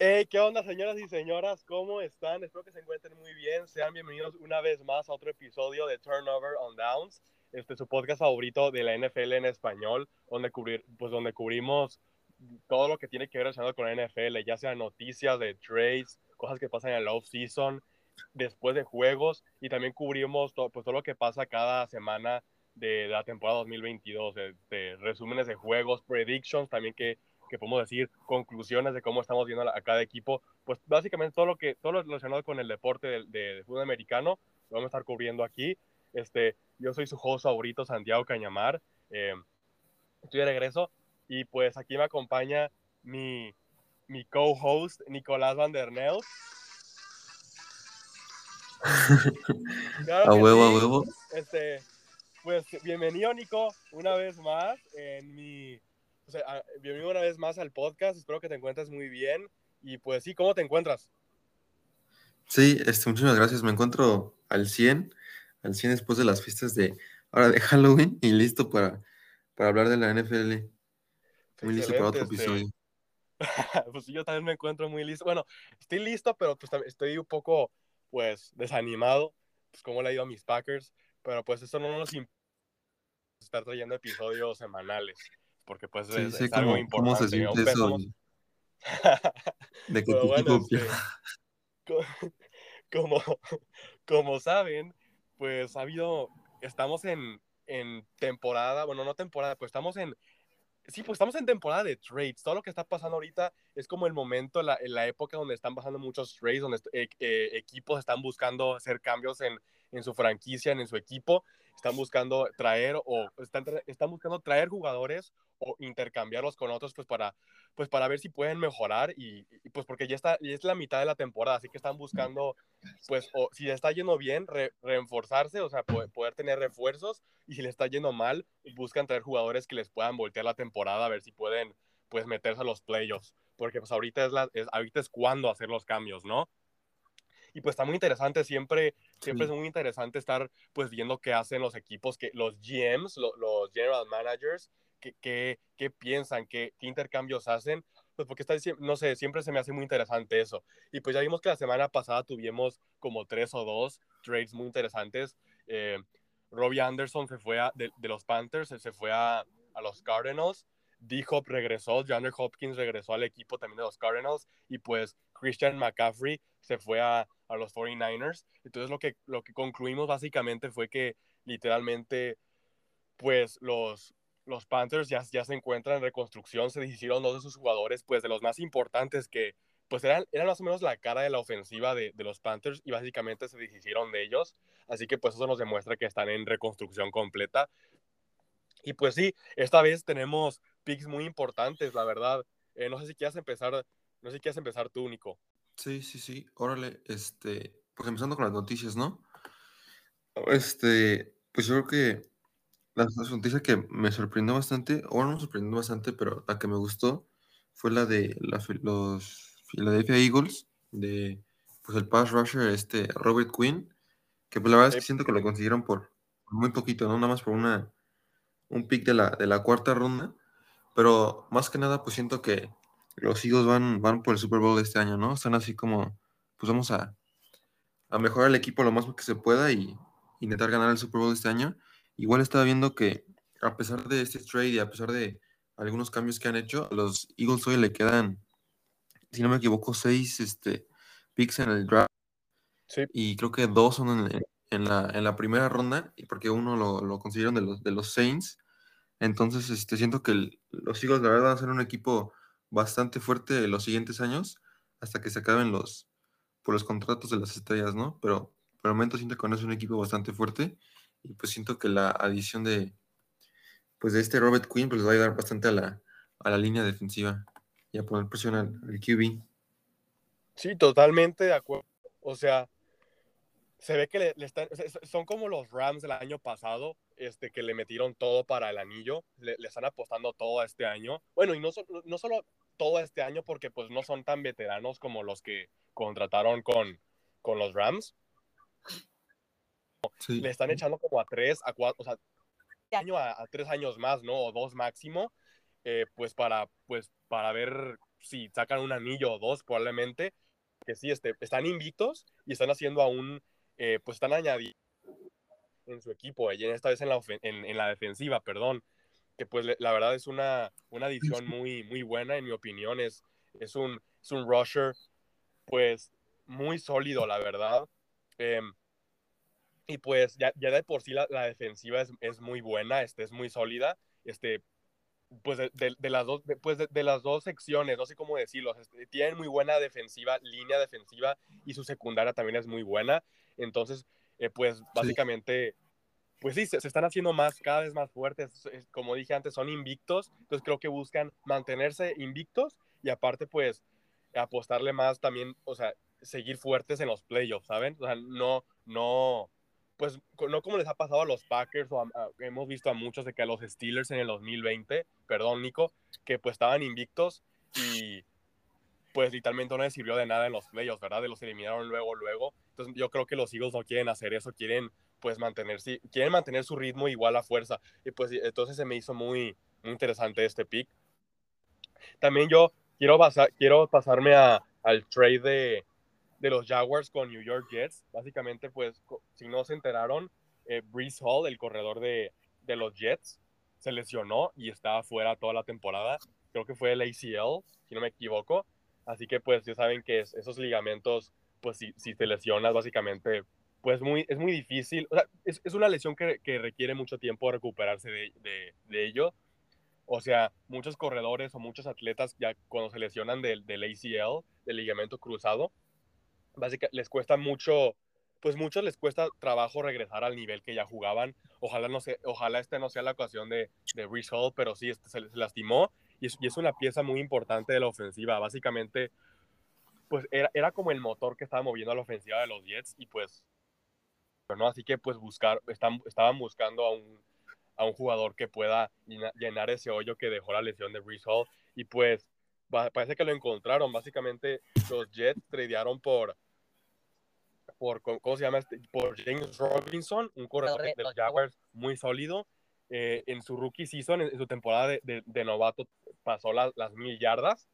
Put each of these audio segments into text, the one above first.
Hey, ¿qué onda, señoras y señoras? ¿Cómo están? Espero que se encuentren muy bien. Sean bienvenidos una vez más a otro episodio de Turnover on Downs, este su podcast favorito de la NFL en español, donde cubrir, pues donde cubrimos todo lo que tiene que ver con la NFL, ya sea noticias de trades, cosas que pasan en el off season, después de juegos y también cubrimos todo, pues, todo lo que pasa cada semana de, la temporada 2022, de, de resúmenes de juegos, predictions, también que que podemos decir, conclusiones de cómo estamos viendo a, cada equipo, pues básicamente todo lo que todo lo relacionado con el deporte de, fútbol americano lo vamos a estar cubriendo aquí. Este, yo soy su host favorito, Santiago Cañamar. Eh, estoy de regreso y pues aquí me acompaña mi, mi co-host Nicolás Van der A huevo, a huevo. Este, pues bienvenido, Nico, una vez más en mi o sea, bienvenido una vez más al podcast. Espero que te encuentres muy bien. Y pues sí, ¿cómo te encuentras? Sí, este, muchísimas gracias. Me encuentro al 100, al 100 después de las fiestas de ahora de Halloween y listo para, para hablar de la NFL. Muy listo para otro este, episodio. pues yo también me encuentro muy listo. Bueno, estoy listo, pero pues estoy un poco, pues, desanimado, pues como le ha ido a mis Packers, pero pues eso no nos impide estar trayendo episodios semanales porque pues es, algo importante. ¿Cómo se siente eso? de que bueno, este, como, como saben, pues ha habido, estamos en, en temporada, bueno, no temporada, pues estamos en, sí, pues estamos en temporada de trades. Todo lo que está pasando ahorita es como el momento, la, la época donde están pasando muchos trades, donde eh, eh, equipos están buscando hacer cambios en, en, su franquicia, en, su equipo. Están buscando traer o están, están buscando traer jugadores o intercambiarlos con otros pues para, pues para ver si pueden mejorar y, pues porque ya está, y es la mitad de la temporada, así que están buscando pues si le está yendo bien, reforzarse, o sea, poder, tener refuerzos y si le está yendo mal, buscan traer jugadores que les puedan voltear la temporada a ver si pueden pues meterse a los playoffs, porque pues ahorita es, ahorita es cuando hacer los cambios, ¿no? Y pues está muy interesante, siempre, siempre es muy interesante estar pues viendo qué hacen los equipos, que los GMs, los general managers, qué, qué, piensan, qué, qué, intercambios hacen, pues porque está, no sé, siempre se me hace muy interesante eso. Y pues ya vimos que la semana pasada tuvimos como tres o dos trades muy interesantes. Eh, Robbie Anderson se fue a, de, los Panthers, se fue a, a los Cardinals. D-Hop regresó, Jander Hopkins regresó al equipo también de los Cardinals y pues Christian McCaffrey se fue a, a, los 49ers. Entonces lo que, lo que concluimos básicamente fue que literalmente pues los, los Panthers ya, ya se encuentran en reconstrucción, se hicieron dos de sus jugadores, pues de los más importantes que pues eran, eran más o menos la cara de la ofensiva de, de los Panthers y básicamente se deshicieron de ellos. Así que pues eso nos demuestra que están en reconstrucción completa. Y pues sí, esta vez tenemos picks muy importantes, la verdad. Eh, no sé si quieres empezar, no sé si quieres empezar tú, Nico. Sí, sí, sí. Órale, este, pues empezando con las noticias, ¿no? Este, pues yo creo que la, noticia que me sorprendió bastante, o no me sorprendió bastante, pero la que me gustó fue la de los Philadelphia Eagles, de pues el pass rusher este Robert Quinn, que pues la verdad es que siento que lo consiguieron por muy poquito, ¿no? Nada más por una un pick de la, de la cuarta ronda, pero más que nada pues siento que los Eagles van, van por el Super Bowl este año, ¿no? Están así como, pues vamos a, a mejorar el equipo lo más que se pueda y intentar ganar el Super Bowl este año. Igual estaba viendo que a pesar de este trade y a pesar de algunos cambios que han hecho, a los Eagles hoy le quedan, si no me equivoco, seis este, picks en el draft. Sí. Y creo que dos son en, la, en la, primera ronda, porque uno lo, lo, consiguieron de los, de los Saints. Entonces, este, siento que los Eagles, la verdad, van a ser un equipo bastante fuerte los siguientes años, hasta que se acaben los, por los contratos de las estrellas, ¿no? Pero por el momento siento que es un equipo bastante fuerte y pues siento que la adición de pues de este Robert Quinn pues les va a ayudar bastante a la, a la línea defensiva y a poner presión al, QB. Sí, totalmente de acuerdo. O sea, se ve que le, están, son como los Rams del año pasado, este, que le metieron todo para el anillo, le, están apostando todo este año. Bueno, y no, no solo todo este año, porque pues no son tan veteranos como los que contrataron con, con los Rams, le están echando como a tres, a cuatro, o sea, año a, tres años más, ¿no? O dos máximo, eh, pues para, pues para ver si sacan un anillo o dos probablemente, que sí, este, están invictos y están haciendo aún, eh, pues están añadiendo en su equipo, y en esta vez en la, en, la defensiva, perdón, que pues la verdad es una, una adición muy, muy buena, en mi opinión, es, es, un, es un rusher, pues muy sólido, la verdad. Em, y pues ya, ya, de por sí la, la defensiva es, es, muy buena, este, es muy sólida. Este, pues de, de, las dos, pues de, las dos secciones, no sé cómo decirlo, este, tienen muy buena defensiva, línea defensiva y su secundaria también es muy buena. Entonces, eh, pues básicamente, pues sí, se, están haciendo más, cada vez más fuertes. Como dije antes, son invictos, entonces creo que buscan mantenerse invictos y aparte, pues, apostarle más también, o sea, seguir fuertes en los playoffs, ¿saben? O sea, no, no, pues no como les ha pasado a los Packers o hemos visto a muchos de que a los Steelers en el 2020, perdón Nico, que pues estaban invictos y pues literalmente no les sirvió de nada en los playoffs, ¿verdad? De los eliminaron luego, luego. Entonces yo creo que los Eagles no quieren hacer eso, quieren pues mantener, quieren mantener su ritmo igual a fuerza. Y pues entonces se me hizo muy, muy interesante este pick. También yo quiero, pasar, quiero pasarme a, al trade de, de los Jaguars con New York Jets. Básicamente, pues, si no se enteraron, eh, Breeze Hall, el corredor de, de, los Jets, se lesionó y está fuera toda la temporada. Creo que fue el ACL, si no me equivoco. Así que, pues, ya saben que esos ligamentos, pues, si, si te lesionas, básicamente, pues, muy, es muy difícil. O sea, es, es una lesión que, que, requiere mucho tiempo recuperarse de, de, de, ello. O sea, muchos corredores o muchos atletas ya cuando se lesionan del, del ACL, del ligamento cruzado, básicamente les cuesta mucho, pues muchos les cuesta trabajo regresar al nivel que ya jugaban. Ojalá no sé, ojalá este no sea la ocasión de, de Reese Hall, pero sí este se, lastimó y es, y es, una pieza muy importante de la ofensiva. Básicamente, pues era, era como el motor que estaba moviendo a la ofensiva de los Jets y pues, ¿no? Así que pues buscar, están, estaban buscando a un, a un jugador que pueda llenar ese hoyo que dejó la lesión de Reese Hall y pues parece que lo encontraron. Básicamente los Jets tradearon por por, ¿cómo se llama? Este? Por James Robinson, un corredor de, los Jaguars muy sólido. Eh, en su rookie season, en, su temporada de, de, novato, pasó las mil yardas.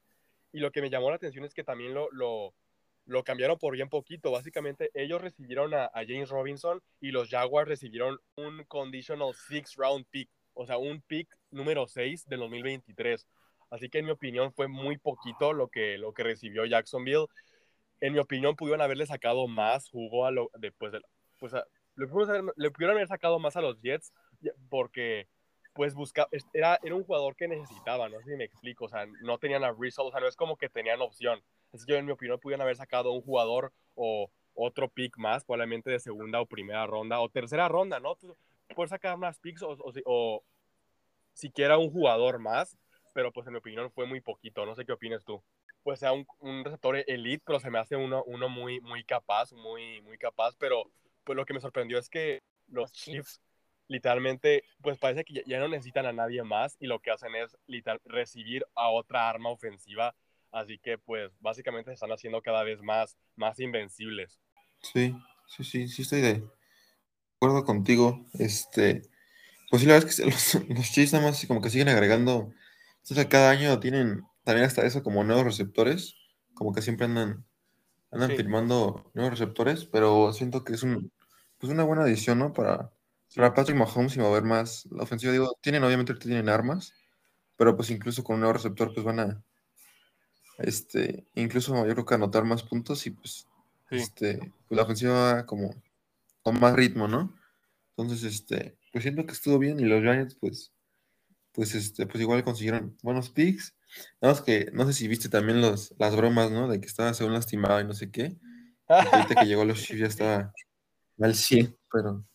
Y lo que me llamó la atención es que también lo, lo, lo cambiaron por bien poquito. Básicamente, ellos recibieron a, James Robinson y los Jaguars recibieron un conditional six round pick, o sea, un pick número 6 del 2023. Así que, en mi opinión, fue muy poquito lo que, lo que recibió Jacksonville en mi opinión, pudieron haberle sacado más jugo a lo, después de, pues pudieron haber, sacado más a los Jets porque pues busca, era, era un jugador que necesitaba, no sé si me explico, o sea, no tenían a Rizzo, o sea, no es como que tenían opción. Así que en mi opinión pudieron haber sacado un jugador o otro pick más, probablemente de segunda o primera ronda o tercera ronda, ¿no? Puedes sacar más picks o, o, o siquiera un jugador más, pero pues en mi opinión fue muy poquito, no sé qué opinas tú. Pues sea un, un, receptor elite, pero se me hace uno, uno muy, muy capaz, muy, muy capaz, pero pues lo que me sorprendió es que los Chiefs. Literalmente, pues parece que ya, no necesitan a nadie más y lo que hacen es literal, recibir a otra arma ofensiva, así que pues básicamente se están haciendo cada vez más, más invencibles. Sí, sí, sí, sí estoy de acuerdo contigo, este, pues sí, la verdad es que los, los Chiefs nada más como que siguen agregando, o sea, cada año tienen también hasta eso como nuevos receptores, como que siempre andan, andan firmando nuevos receptores, pero siento que es un, pues una buena adición, ¿no? Para, para Patrick Mahomes y mover más la ofensiva. Digo, tienen, obviamente tienen armas, pero pues incluso con un nuevo receptor, pues van a, este, incluso yo creo que anotar más puntos y pues, este, pues la ofensiva como con más ritmo, ¿no? Entonces, este, pues siento que estuvo bien y los Giants, pues, pues, este, pues igual consiguieron buenos picks Nada que, no sé si viste también los, las bromas, ¿no? De que estaba según lastimado y no sé qué. Y ahorita que llegó a los Chiefs ya estaba al 100, pero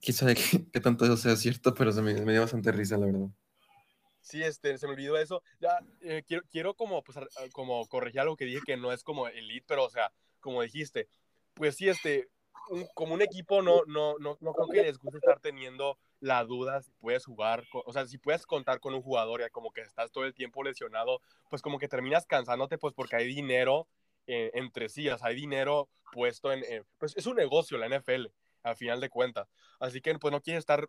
quién sabe qué, tanto eso sea cierto, pero se me, dio bastante risa, la verdad. Sí, este, se me olvidó eso. Ya, eh, quiero, quiero como, pues, como corregir algo que dije que no es como elite, pero, o sea, como dijiste, pues sí, este, como un equipo no, no, no, no creo que les guste estar teniendo la duda si puedes jugar, o sea, si puedes contar con un jugador ya como que estás todo el tiempo lesionado, pues como que terminas cansándote, pues porque hay dinero eh, entre sí, o sea, hay dinero puesto en, pues es un negocio la NFL. al final de cuentas. Así que pues no quiere estar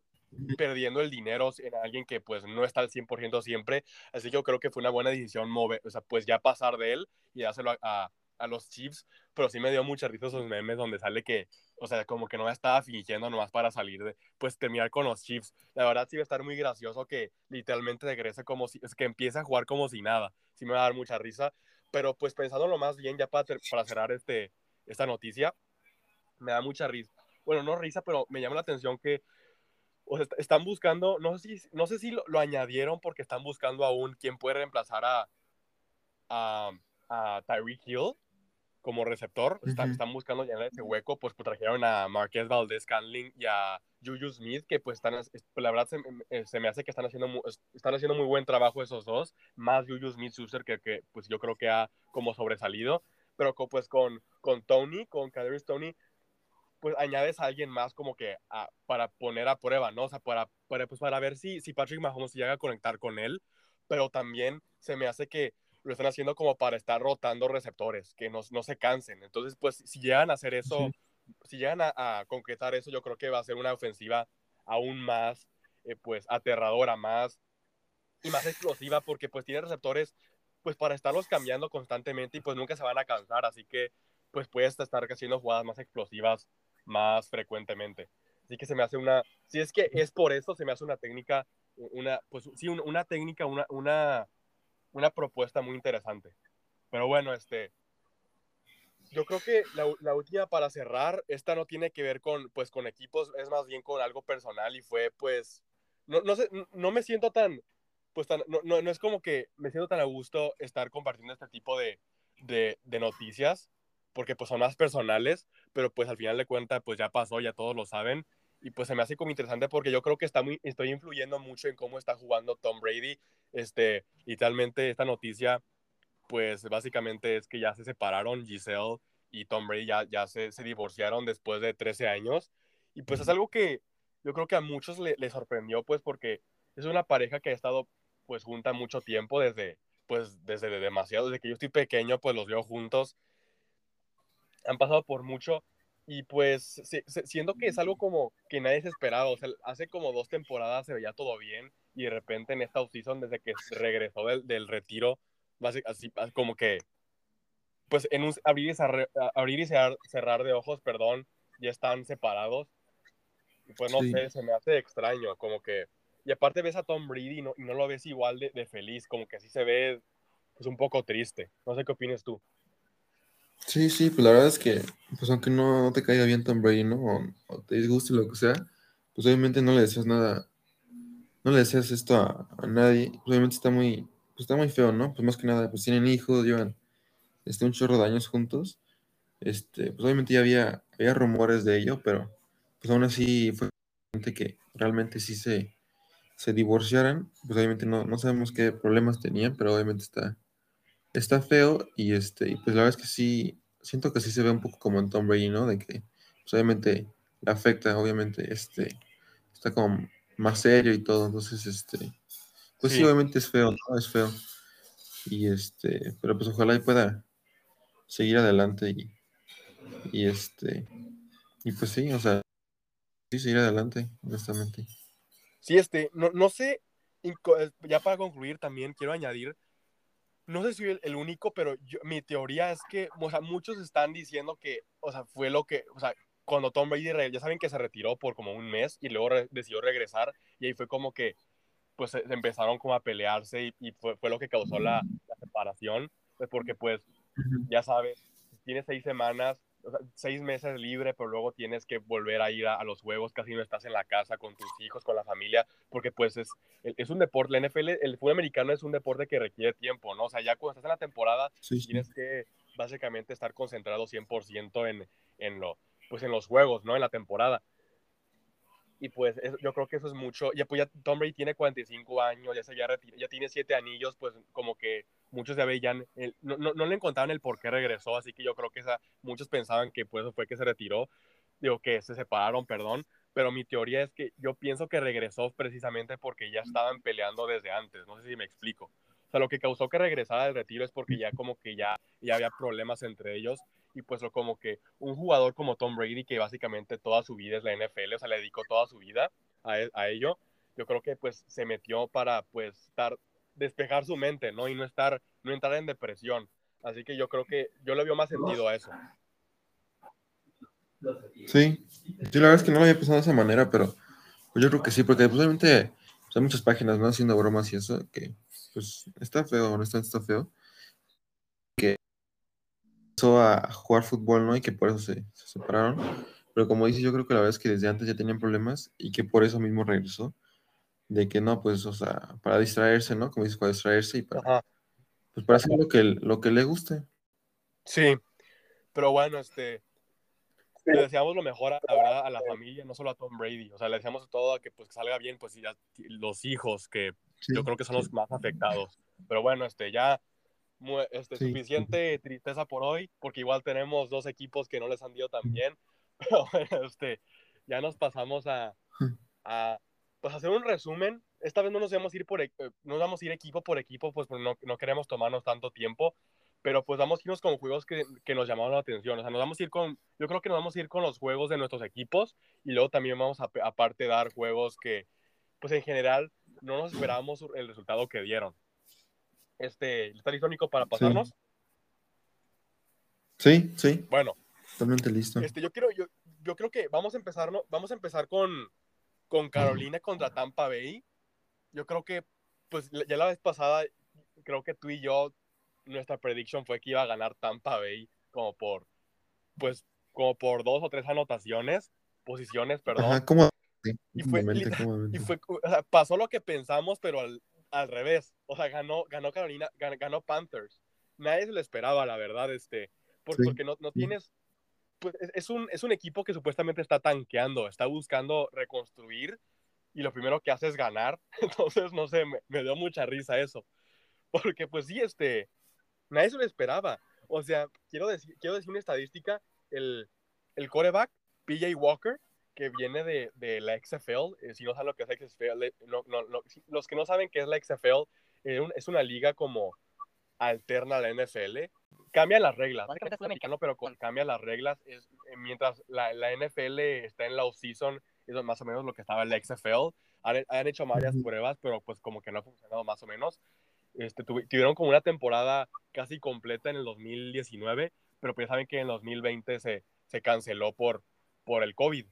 perdiendo el dinero en alguien que pues no está al 100% siempre. Así que yo creo que fue una buena decisión mover, o sea, pues ya pasar de él y dárselo a, a, los Chiefs. Pero sí me dio mucha risa esos memes donde sale que, o sea, como que no estaba fingiendo nomás para salir de, pues terminar con los Chiefs. La verdad sí va a estar muy gracioso que literalmente regrese como si, es que empiece a jugar como si nada. Sí me va a dar mucha risa. Pero pues pensándolo más bien ya para, para cerrar este, esta noticia, me da mucha risa. Bueno, no risa, pero me llama la atención que o sea, están buscando, no sé si, no sé si lo, añadieron porque están buscando aún quién puede reemplazar a, a, a Tyreek Hill como receptor. están, están, buscando llenar ese hueco, pues, pues trajeron a Marquez Valdez Canling y a Juju Smith, que pues están, la verdad se, eh, se, me hace que están haciendo, muy, están haciendo muy buen trabajo esos dos, más Juju Smith Schuster, que, que pues yo creo que ha como sobresalido, pero pues con, con Tony, con Kadarius Tony, pues añades a alguien más como que para poner a prueba, ¿no? O sea, para, para, pues para ver si, si Patrick Mahomes llega a conectar con él, pero también se me hace que lo están haciendo como para estar rotando receptores, que no, no se cansen. Entonces, pues si llegan a hacer eso, si llegan a, a, concretar eso, yo creo que va a ser una ofensiva aún más, eh, pues, aterradora, más y más explosiva, porque pues tiene receptores, pues, para estarlos cambiando constantemente y pues nunca se van a cansar, así que pues puedes estar haciendo jugadas más explosivas más frecuentemente. Así que se me hace una, si es que es por eso, se me hace una técnica, una, pues sí, una, técnica, una, una, una propuesta muy interesante. Pero bueno, este, yo creo que la, la, última para cerrar, esta no tiene que ver con, pues, con equipos, es más bien con algo personal y fue, pues, no, no sé, no me siento tan, pues, tan, no, no, no, es como que me siento tan a gusto estar compartiendo este tipo de, de, de noticias, porque pues son más personales, pero pues al final de cuentas pues ya pasó, ya todos lo saben. Y pues se me hace como interesante porque yo creo que está muy, estoy influyendo mucho en cómo está jugando Tom Brady, este, literalmente esta noticia pues básicamente es que ya se separaron Giselle y Tom Brady ya, ya se, se divorciaron después de 13 años. Y pues es algo que yo creo que a muchos le, le sorprendió pues porque es una pareja que ha estado pues junta mucho tiempo desde pues desde demasiado, desde que yo estoy pequeño pues los veo juntos han pasado por mucho y pues siento que es algo como que nadie se esperaba, o sea, hace como dos temporadas se veía todo bien y de repente en esta offseason desde que regresó del, del retiro, así como que pues en un abrir y, cerrar, abrir y cerrar, de ojos, perdón, ya están separados. Y pues no sé, se me hace extraño, como que... Y aparte ves a Tom Brady y no, y no lo ves igual de, de, feliz, como que así se ve pues un poco triste. No sé qué opinas tú. Sí, sí, pues la verdad es que, pues aunque no, te caiga bien Tom Brady, ¿no? O, te disguste lo que sea, pues obviamente no le deseas nada, no le deseas esto a, nadie. Pues obviamente está muy, pues está muy feo, ¿no? Pues más que nada, pues tienen hijos, llevan este, un chorro de años juntos. Este, pues obviamente ya había, había rumores de ello, pero pues aún así fue que realmente sí se, se divorciaran. Pues obviamente no, no sabemos qué problemas tenían, pero obviamente está está feo y este, y pues la verdad es que sí, siento que sí se ve un poco como en Tom Brady, ¿no? De que pues obviamente le afecta, obviamente, este, está como más serio y todo, entonces, este, pues sí, obviamente es feo, ¿no? Es feo. Y este, pero pues ojalá y pueda seguir adelante y, y este, y pues sí, o sea, sí, seguir adelante, honestamente. Sí, este, no, no sé, ya para concluir también quiero añadir no sé si soy el, único, pero mi teoría es que, o sea, muchos están diciendo que, o sea, fue lo que, o sea, cuando Tom Brady, ya saben que se retiró por como un mes y luego decidió regresar y ahí fue como que, pues, empezaron como a pelearse y, fue, fue, lo que causó la, la separación, pues porque, pues, ya sabes, tiene seis semanas, seis meses libre, pero luego tienes que volver a ir a, los juegos, casi no estás en la casa con tus hijos, con la familia, porque pues es, es un deporte, la NFL, el fútbol americano es un deporte que requiere tiempo, ¿no? O sea, ya cuando estás en la temporada, tienes que básicamente estar concentrado 100% en, en, lo, pues en los juegos, ¿no? En la temporada. Y pues yo creo que eso es mucho. Ya, pues ya Tom Brady tiene 45 años, ya, se, ya, ya tiene 7 anillos, pues como que muchos ya veían, no, no, no, le encontraban el por qué regresó, así que yo creo que esa, muchos pensaban que pues eso fue que se retiró, digo que se separaron, perdón, pero mi teoría es que yo pienso que regresó precisamente porque ya estaban peleando desde antes, no sé si me explico. O sea, lo que causó que regresara del retiro es porque ya como que ya, ya había problemas entre ellos y pues como que un jugador como Tom Brady, que básicamente toda su vida es la NFL, o sea, le dedicó toda su vida a, e, a ello, yo creo que pues se metió para pues estar, despejar su mente, ¿no? Y no estar, no entrar en depresión. Así que yo creo que yo le veo más sentido a eso. Sí, yo la verdad es que no lo había pensado de esa manera, pero yo creo que sí, porque pues, pues, hay muchas páginas, ¿no? Haciendo bromas y eso, que pues está feo, honestamente está feo. Que empezó a jugar fútbol, ¿no? Y que por eso se, se separaron. Pero como dices, yo creo que la verdad es que desde antes ya tenían problemas y que por eso mismo regresó. De que no, pues, o sea, para distraerse, ¿no? Como dices, para distraerse y para, Ajá. pues, para hacer lo que, lo que le guste. Sí, pero bueno, este, le deseamos lo mejor, a, la verdad, a la familia, no solo a Tom Brady. O sea, le deseamos todo a que pues que salga bien, pues y ya los hijos, que Sí, yo creo que son sí. los más afectados. Pero bueno, este, ya este, Sí. suficiente tristeza por hoy, porque igual tenemos dos equipos que no les han ido tan bien. Pero bueno, este, ya nos pasamos a, a pues, hacer un resumen. Esta vez no nos vamos a ir por e- eh, no vamos a ir equipo por equipo, pues, no, no queremos tomarnos tanto tiempo. Pero pues vamos a irnos con juegos que, que nos llamaron la atención. O sea, nos vamos a ir con, yo creo que nos vamos a ir con los juegos de nuestros equipos y luego también vamos a aparte dar juegos que, pues en general, no nos esperábamos el resultado que dieron. Este, ¿está listo, Nico, para pasarnos? Sí, sí, Bueno, totalmente listo. este, yo quiero, yo, yo creo que vamos a empezar, ¿no? Vamos a empezar con, con Carolina contra Tampa Bay. Yo creo que, pues, ya la vez pasada, creo que tú y yo, nuestra prediction fue que iba a ganar Tampa Bay como por, pues, como por dos o tres anotaciones, posiciones, perdón. Ajá, ¿cómo? Sí, Y fue cómodamente, literal- cómodamente. Y fue, o sea, pasó lo que pensamos, pero al, al revés. O sea, ganó, ganó Carolina, gan- ganó, Panthers. Nadie se lo esperaba, la verdad, este, por- Sí, porque no, no sí. tienes, pues es, un, es un equipo que supuestamente está tanqueando, está buscando reconstruir y lo primero que hace es ganar. Entonces, no sé, me, me dio mucha risa eso. Porque pues sí, este, nadie se lo esperaba. O sea, quiero decir, quiero decir una estadística, el, el coreback, PJ Walker, que viene de, de la XFL, eh, si no saben lo que es la XFL, eh, no, no, los que no saben qué es la XFL, eh, es una liga como alterna a la NFL, cambia las reglas, básicamente es americano, pero con, cambia las reglas, es, eh, mientras la, la NFL está en la off-season, es más o menos lo que estaba en la XFL, han, han hecho varias pruebas, pero pues como que no ha funcionado más o menos, este, tuvi- tuvieron como una temporada casi completa en el 2019, pero pues ya saben que en el 2020 se, se canceló por, por el COVID.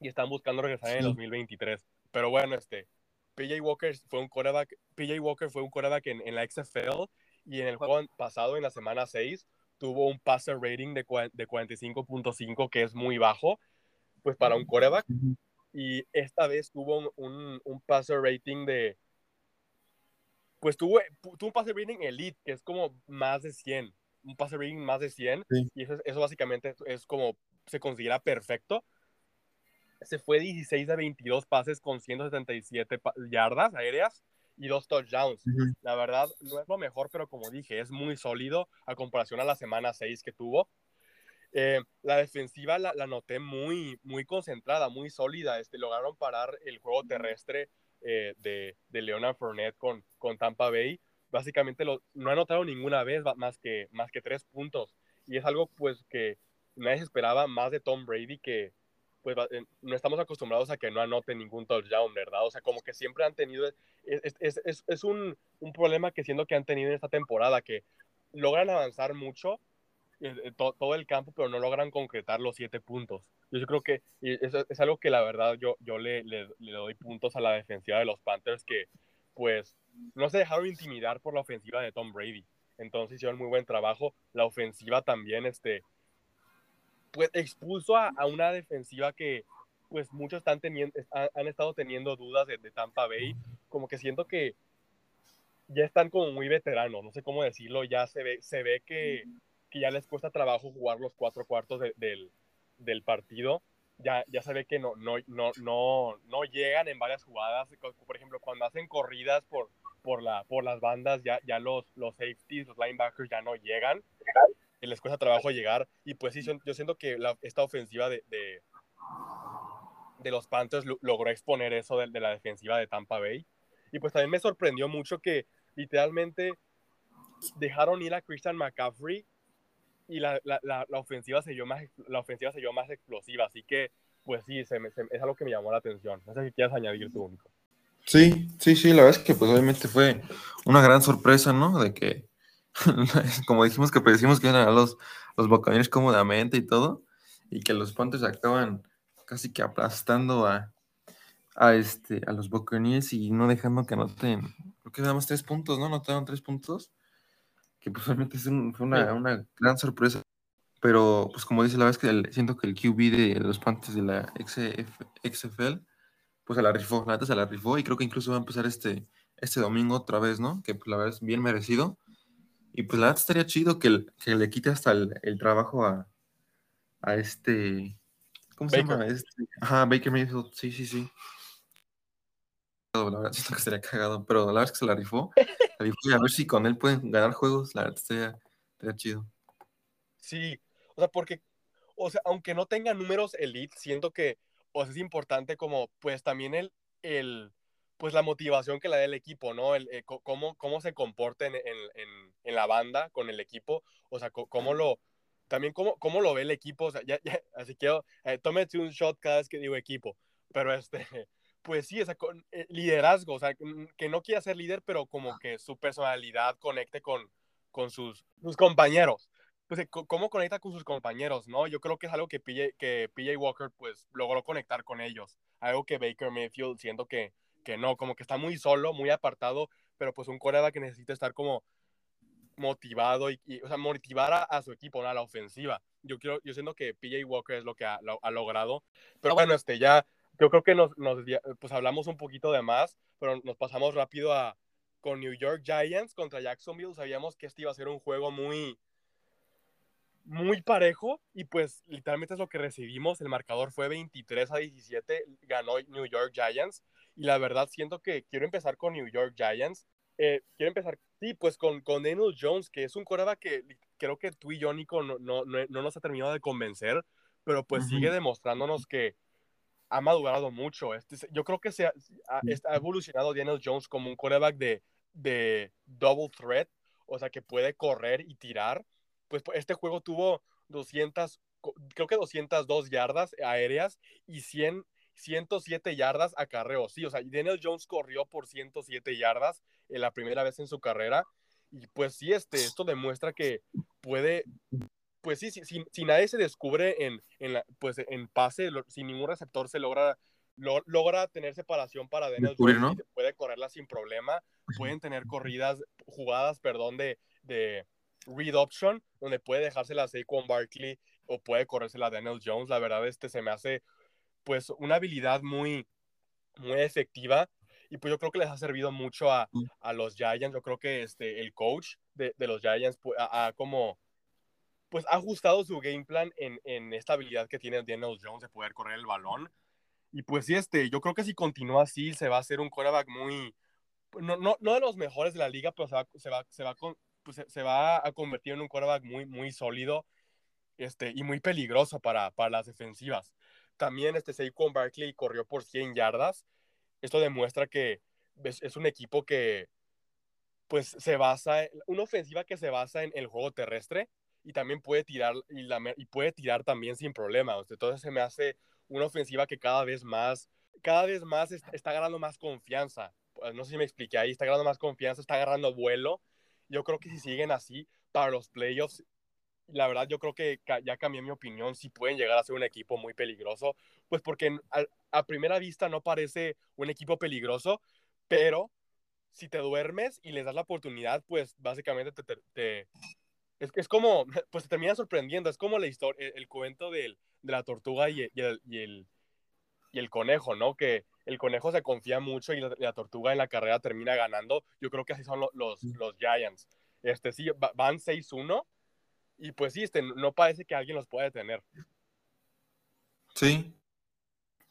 Y están buscando regresar en el Sí. 2023. Pero bueno, este, PJ Walker fue un quarterback, PJ Walker fue un quarterback en, en la XFL y en el juego pasado, en la semana 6, tuvo un passer rating de, de 45.5, que es muy bajo, pues para un quarterback Ujú. y esta vez tuvo un, un, un passer rating de pues tuvo, tuvo un passer rating elite que es como más de 100 un passer rating más de 100 Sí. y eso, es- eso básicamente es como se considera perfecto se fue 16 de 22 pases con 177 pa- yardas aéreas y dos touchdowns la verdad no es lo mejor pero como dije es muy sólido a comparación a la semana 6 que tuvo eh, la defensiva la, la noté muy, muy concentrada, muy sólida. Este, lograron parar el juego terrestre eh, de, de Leonard Fournette con, con Tampa Bay. Básicamente lo, no anotaron ninguna vez más que, más que tres puntos. Y es algo pues que nadie se esperaba más de Tom Brady que pues eh, no estamos acostumbrados a que no anote ningún touchdown, ¿verdad? O sea, como que siempre han tenido, es, es- es- es- un, un problema que siento que han tenido en esta temporada, que logran avanzar mucho, eh, eh, to- todo el campo, pero no logran concretar los siete puntos. Yo, creo que es algo que la verdad yo, yo le, le, le doy puntos a la defensiva de los Panthers que pues no se dejaron intimidar por la ofensiva de Tom Brady. Entonces hicieron muy buen trabajo. La ofensiva también, este, pues expulsó a, a una defensiva que pues muchos están teniendo, han, han estado teniendo dudas de, de Tampa Bay. Como que siento que ya están como muy veteranos, no sé cómo decirlo, ya se ve, se ve que, que ya les cuesta trabajo jugar los cuatro cuartos de- del, del partido. Ya, ya se ve que no, no, no, no, no llegan en varias jugadas. Por ejemplo, cuando hacen corridas por, por, la, por las bandas, ya, ya los, los safeties, los linebackers ya no llegan. Y les cuesta trabajo llegar. Y pues sí, yo siento que la- esta ofensiva de, de, de los Panthers lo- logró exponer eso de, de la defensiva de Tampa Bay. Y pues también me sorprendió mucho que literalmente dejaron ir a Christian McCaffrey y la, la, la, ofensiva se vio más, la ofensiva se vio más explosiva, así que pues sí, se me, se, es algo que me llamó la atención. No sé si quieres añadir tú, único. Sí, sí, sí, la verdad es que pues obviamente fue una gran sorpresa, ¿no? De que, como dijimos que predecimos que eran a los, los Buccaneers cómodamente y todo, y que los Panthers acaban casi que aplastando a, a, este, a los Buccaneers y no dejando que anoten, creo que damos tres puntos, ¿no? Anotaron tres puntos, que pues obviamente es un, fue una, una gran sorpresa pero, pues como dice la vez que el, siento que el QB de los Panthers de la XF, XFL, pues se la rifó, la neta se la rifó y creo que incluso va a empezar este, este domingo otra vez, ¿no? Que pues, la verdad es bien merecido. Y pues la verdad estaría chido que, que le quite hasta el, el trabajo a, a, este... ¿Cómo Baker. se llama? Este? Ajá, Baker Mayfield, sí, sí, sí. La verdad siento que estaría cagado, pero la verdad es que se la rifó. La rifó y a ver si con él pueden ganar juegos, la verdad estaría, estaría chido. Sí, o sea, porque, o sea, aunque no tenga números elite, siento que, o sea, es importante como, pues también el, el pues la motivación que le da el equipo, ¿no? El, eh, cómo, cómo se comporta en, en, en, la banda con el equipo, o sea, cómo lo, también cómo, cómo lo ve el equipo, o sea, ya, ya, así que eh, tómete un shot cada vez que digo equipo, pero este, pues sí, o sea, con, eh, liderazgo, o sea, que no quiera ser líder, pero como que su personalidad conecte con, con sus, sus compañeros pues, cómo conecta con sus compañeros, ¿no? Yo creo que es algo que PJ, que PJ Walker, pues, logró conectar con ellos. Algo que Baker Mayfield, siento que, que no, como que está muy solo, muy apartado, pero pues un coreback que necesita estar como motivado y, o sea, motivar a, a, su equipo, ¿no? a la ofensiva. Yo quiero, yo siento que PJ Walker es lo que ha, lo, ha logrado. Pero bueno, este, ya, yo creo que nos, nos, pues hablamos un poquito de más, pero nos pasamos rápido a, con New York Giants contra Jacksonville. Sabíamos que este iba a ser un juego muy, muy parejo y pues literalmente es lo que recibimos. El marcador fue 23 a 17, ganó New York Giants y la verdad siento que quiero empezar con New York Giants. Eh, quiero empezar, sí, pues con, con Daniel Jones, que es un coreba que creo que tú y yo, Nico, no, no, no, no nos ha terminado de convencer, pero pues uh -huh. sigue demostrándonos que ha madurado mucho. Este, yo creo que se ha, ha, ha evolucionado Daniel Jones como un coreback de, de double threat, o sea, que puede correr y tirar pues este juego tuvo 200, creo que 202 yardas aéreas y 100, 107 yardas a carreo. Sí, o sea, Daniel Jones corrió por 107 yardas en la primera vez en su carrera. Y pues sí, este, esto demuestra que puede, pues sí, si, si, si nadie se descubre en, en, la, pues en pase, lo, si ningún receptor se logra, lo, logra tener separación para Daniel Jones, ¿no? puede correrla sin problema, pueden tener corridas, jugadas, perdón, de, de read option, donde puede dejársela a Saquon Barkley o puede corrérsela a Daniel Jones. La verdad, este se me hace pues una habilidad muy, muy efectiva y pues yo creo que les ha servido mucho a, a los Giants. Yo creo que este, el coach de, de los Giants pues, ha, ha, como pues ha ajustado su game plan en, en esta habilidad que tiene Daniel Jones de poder correr el balón. Y pues sí, este, yo creo que si continúa así, se va a hacer un quarterback muy, no, no, no de los mejores de la liga, pero se va, se va, se va, con, pues, se va a convertir en un quarterback muy, muy sólido este, y muy peligroso para, para las defensivas. También este Saquon Barkley corrió por 100 yardas. Esto demuestra que es, un equipo que pues se basa, en, una ofensiva que se basa en el juego terrestre y también puede tirar y, puede tirar también sin problema. Entonces se me hace una ofensiva que cada vez más, cada vez más está, está agarrando más confianza. Pues, no sé si me expliqué ahí, está agarrando más confianza, está agarrando vuelo yo creo que si siguen así para los playoffs, la verdad yo creo que ya cambié mi opinión, si pueden llegar a ser un equipo muy peligroso, pues porque a, a primera vista no parece un equipo peligroso, pero si te duermes y les das la oportunidad, pues básicamente te, te, te es, es, como, pues te termina sorprendiendo, es como la historia, el, el cuento del, de la tortuga y, y, el, y, el, y el conejo, ¿no? Que el conejo se confía mucho y la, la, tortuga en la carrera termina ganando. Yo creo que así son los, los, los Giants. Este, sí, van 6-1 y pues sí, este, no parece que alguien los pueda detener. Sí,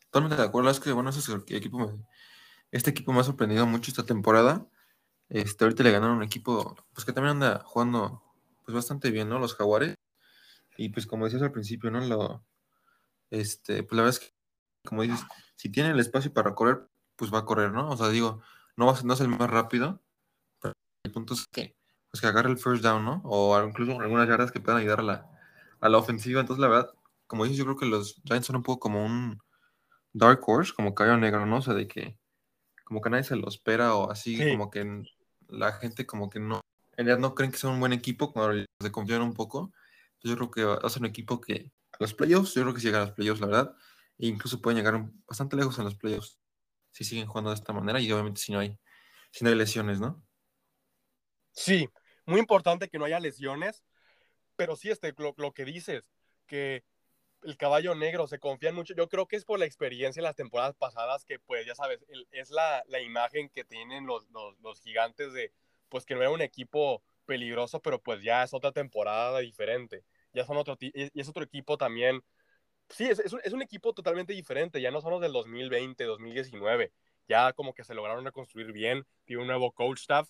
totalmente de acuerdo. Es que, bueno, ese equipo este equipo me ha sorprendido mucho esta temporada. Este, ahorita le ganaron un equipo pues que también anda jugando pues bastante bien, ¿no? Los Jaguares. Y pues como decías al principio, ¿no? Lo, este, pues la verdad es que, como dices, si tiene el espacio para correr, pues va a correr, ¿no? O sea, digo, no, va no es el más rápido, pero el punto es que pues que agarre el first down, ¿no? O incluso algunas yardas que puedan ayudar a la, a la ofensiva. Entonces, la verdad, como dices, yo creo que los Giants son un poco como un dark horse, como caballo negro, ¿no? O sea, de que como que nadie se lo espera o así, como que la gente como que no, en realidad no creen que sea un buen equipo cuando se confían un poco. Entonces, yo creo que va a ser un equipo que a los playoffs, yo creo que si llega a los playoffs, la verdad, e incluso pueden llegar bastante lejos en los playoffs si siguen jugando de esta manera y obviamente si no hay, si no hay lesiones, ¿no? Sí, muy importante que no haya lesiones, pero sí, este, lo, que dices, que el caballo negro se confían mucho. Yo creo que es por la experiencia en las temporadas pasadas que, pues, ya sabes, es la, la imagen que tienen los, los, los, gigantes de, pues, que no era un equipo peligroso, pero pues ya es otra temporada diferente. Ya son otro, y es otro equipo también. Sí, es, es, un, es un equipo totalmente diferente. Ya no son los del 2020, 2019. Ya como que se lograron reconstruir bien. Tiene un nuevo coach staff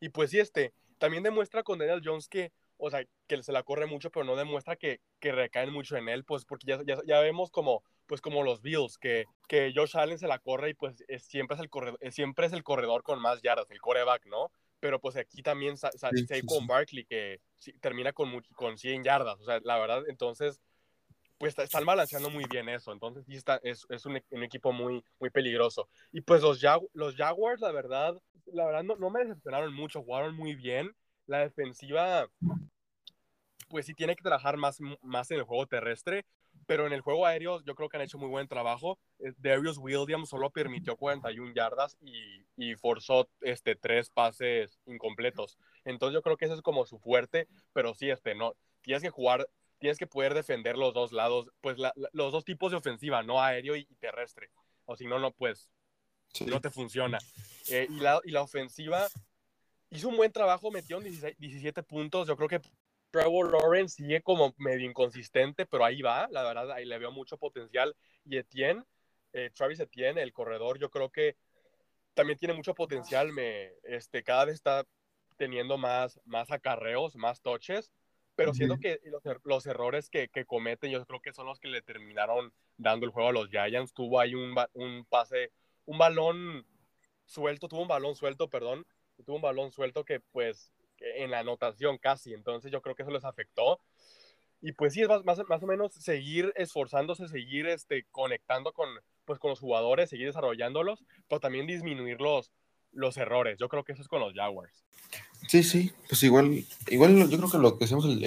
y pues sí, este, también demuestra con Daniel Jones que, o sea, que se la corre mucho, pero no demuestra que, que recaen mucho en él, pues porque ya, ya, ya, vemos como, pues como los Bills, que, que Josh Allen se la corre y pues es, siempre, es el corredor, siempre es el corredor con más yardas, el coreback, ¿no? Pero pues aquí también sa, sa, sí, con Barkley, que termina con, con 100 yardas, o sea, la verdad, entonces pues están balanceando muy bien eso. Entonces, sí está, es, es un, equipo muy, muy peligroso. Y pues los, Jag los Jaguars, la verdad, la verdad no, me decepcionaron mucho, jugaron muy bien. La defensiva, pues sí tiene que trabajar más, más en el juego terrestre, pero en el juego aéreo yo creo que han hecho muy buen trabajo. Eh, Darius Williams solo permitió 41 yardas y, y forzó este, tres pases incompletos. Entonces yo creo que eso es como su fuerte, pero sí, este, no, tienes que jugar tienes que poder defender los dos lados, pues la, la, los dos tipos de ofensiva, no aéreo y, y terrestre. O si no, no, pues sí. no te funciona. Eh, y, la, y la ofensiva hizo un buen trabajo, metió 16, 17 puntos. Yo creo que Trevor Lawrence sigue como medio inconsistente, pero ahí va, la verdad, ahí le veo mucho potencial. Y Etienne, eh, Travis Etienne, el corredor, yo creo que también tiene mucho potencial. Me, este, cada vez está teniendo más, más acarreos, más toches pero siento que los, er, los errores que, que, cometen, yo creo que son los que le terminaron dando el juego a los Giants. Tuvo ahí un, un pase, un balón suelto, tuvo un balón suelto, perdón, tuvo un balón suelto que pues en la anotación casi, entonces yo creo que eso les afectó. Y pues sí, es más, más, más o menos seguir esforzándose, seguir este, conectando con, pues, con los jugadores, seguir desarrollándolos, pero también disminuir los, los errores. Yo creo que eso es con los Jaguars. Sí, sí, pues igual, igual yo creo que lo que hicimos el,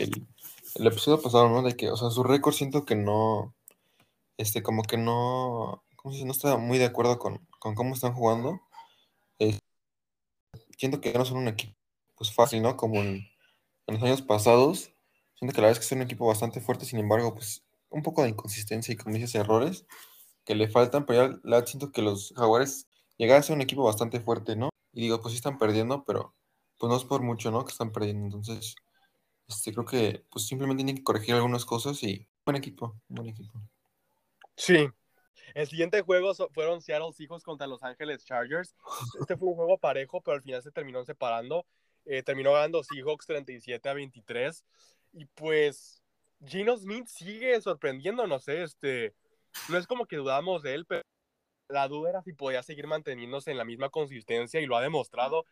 episodio pasado, ¿no? De que, o sea, su récord siento que no, este, como que no, ¿cómo se? No está muy de acuerdo con, con cómo están jugando. Siento que no son un equipo, pues fácil, ¿no? Como en, en, los años pasados. Siento que la verdad es que son un equipo bastante fuerte, sin embargo, pues un poco de inconsistencia y como dices, errores que le faltan, pero ya la siento que los jaguares llegar a ser un equipo bastante fuerte, ¿no? Y digo, pues sí están perdiendo, pero pues no es por mucho, ¿no? Que están perdiendo. Entonces, este, creo que pues simplemente tienen que corregir algunas cosas y buen equipo, buen equipo. Sí. El siguiente juego fueron Seattle Seahawks contra Los Ángeles Chargers. Este fue un juego parejo, pero al final se terminó separando. Eh, terminó ganando Seahawks 37 a 23. Y pues Gino Smith sigue sorprendiéndonos, ¿eh? este, no es como que dudamos de él, pero la duda era si podía seguir manteniéndose en la misma consistencia y lo ha demostrado.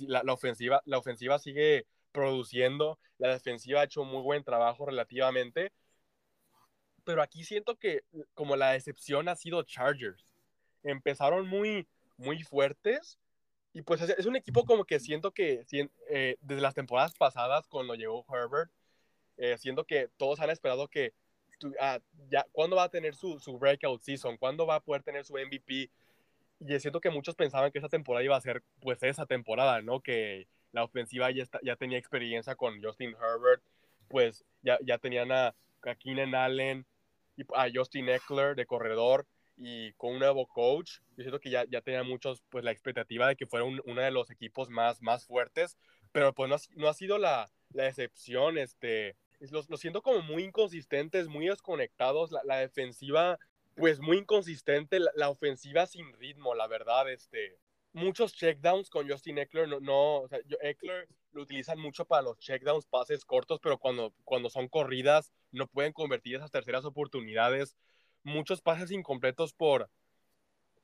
La, la, ofensiva, la ofensiva sigue produciendo, la defensiva ha hecho muy buen trabajo relativamente, pero aquí siento que como la decepción ha sido Chargers. Empezaron muy, muy fuertes y pues es, es un equipo como que siento que eh, desde las temporadas pasadas cuando llegó Herbert, eh, siento que todos han esperado que ah, ya, ¿cuándo va a tener su, su breakout season? ¿Cuándo va a poder tener su MVP? Y siento que muchos pensaban que esa temporada iba a ser pues esa temporada, ¿no? Que la ofensiva ya, está, ya tenía experiencia con Justin Herbert, pues ya, ya tenían a, a Keenan Allen y a Justin Eckler de corredor y con un nuevo coach, yo siento que ya, ya tenían muchos pues la expectativa de que fuera un, uno de los equipos más, más fuertes, pero pues no ha, no ha sido la, la excepción, este, los, los, siento como muy inconsistentes, muy desconectados, la defensiva pues muy inconsistente, la, ofensiva sin ritmo, la verdad, este, muchos checkdowns con Justin Eckler, no, no Eckler lo utilizan mucho para los checkdowns, pases cortos, pero cuando, cuando son corridas no pueden convertir esas terceras oportunidades, muchos pases incompletos por,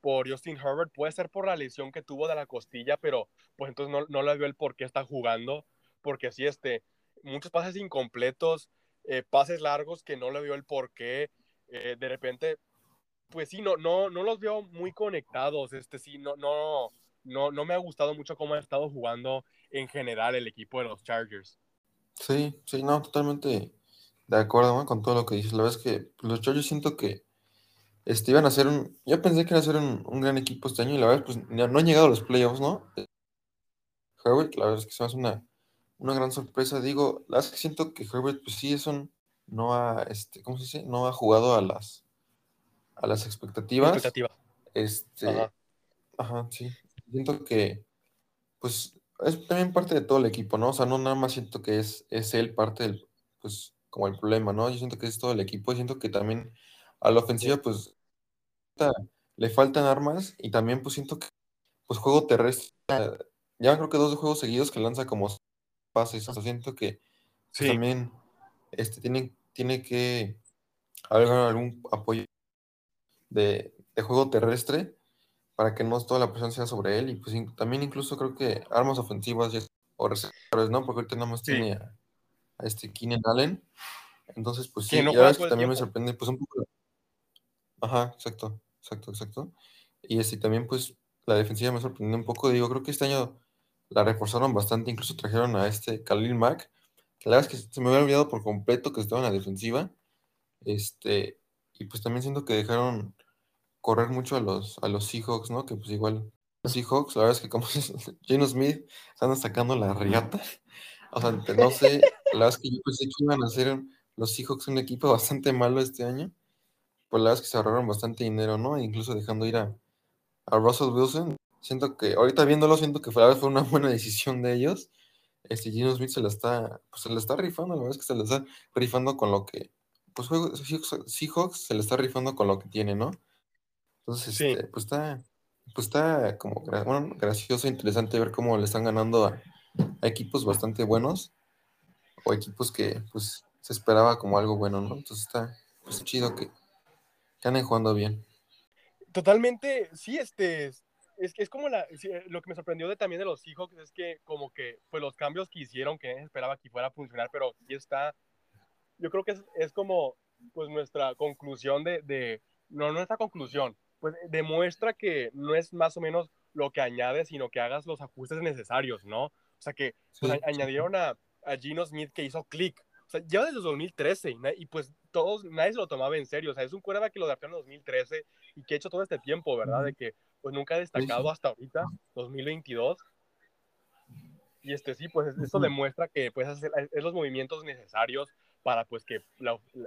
por Justin Herbert, puede ser por la lesión que tuvo de la costilla, pero pues entonces no, no le veo el por qué está jugando, porque sí, este, muchos pases incompletos, eh, pases largos que no le vio el porqué, eh, de repente, pues sí, no, no, no los veo muy conectados, este sí, no, no, no, no me ha gustado mucho cómo ha estado jugando en general el equipo de los Chargers. Sí, sí, no, totalmente de acuerdo con todo lo que dices. La verdad es que los Chargers siento que este, iban a ser un. Yo pensé que iban a ser un, gran equipo este año y la verdad, pues no han llegado a los playoffs, ¿no? Herbert, la verdad es que se me hace una, una gran sorpresa. Digo, la verdad es que siento que Herbert, pues sí, es un. No ha, este, ¿cómo se dice? No ha jugado a las a las expectativas. Expectativa. Este. Ajá. Ajá, sí. Siento que, pues, es también parte de todo el equipo, ¿no? O sea, no nada más siento que es, es él parte del, pues, como el problema, ¿no? Yo siento que es todo el equipo y siento que también a la ofensiva, pues, le faltan armas y también, pues, siento que, pues, juego terrestre, ya creo que dos juegos seguidos que lanza como pases, o sea, siento que pues, también, este, tiene, tiene que haber algún apoyo de, de juego terrestre para que no toda la presión sea sobre él. Y pues también incluso creo que armas ofensivas o receptores, ¿no? Porque ahorita nada más tiene a, este Keenan Allen. Entonces, pues sí, no ya que también me sorprende, pues un poco. Ajá, exacto, exacto, exacto. Y este también, pues, la defensiva me sorprendió un poco. Digo, creo que este año la reforzaron bastante, incluso trajeron a este Khalil Mack. La verdad es que se me había olvidado por completo que estaba en la defensiva. Este, y pues también siento que dejaron correr mucho a los, a los Seahawks, ¿no? Que pues igual los Seahawks, la verdad es que como Geno Smith están sacando la riata. O sea, no sé, la verdad es que yo pensé que iban a ser los Seahawks un equipo bastante malo este año. Pues la verdad es que se ahorraron bastante dinero, ¿no? E incluso dejando ir a, a Russell Wilson. Siento que, ahorita viéndolo, siento que fue, fue una buena decisión de ellos. Este Geno Smith se la está, pues se la está rifando, la verdad es que se la está rifando con lo que, pues Seahawks se le está rifando con lo que tiene, ¿no? Entonces, este, pues está, pues está como gracioso e interesante ver cómo le están ganando a, equipos bastante buenos o equipos que pues se esperaba como algo bueno, ¿no? Entonces está pues, chido que, que anden jugando bien. Totalmente, sí, este, es, es como la, lo que me sorprendió de, también de los Seahawks es que como que pues los cambios que hicieron que esperaba que fuera a funcionar, pero sí está, yo creo que es, es como pues nuestra conclusión de, de, no nuestra conclusión, pues demuestra que no es más o menos lo que añades, sino que hagas los ajustes necesarios, ¿no? O sea, que pues, añadieron a, a, Gino Smith que hizo click. O sea, lleva desde 2013 y, pues todos, nadie se lo tomaba en serio. O sea, es un cuerda que lo draftearon en 2013 y que ha hecho todo este tiempo, ¿verdad? De que pues nunca ha destacado hasta ahorita, 2022. Y este sí, pues eso demuestra que puedes hacer es los movimientos necesarios para pues que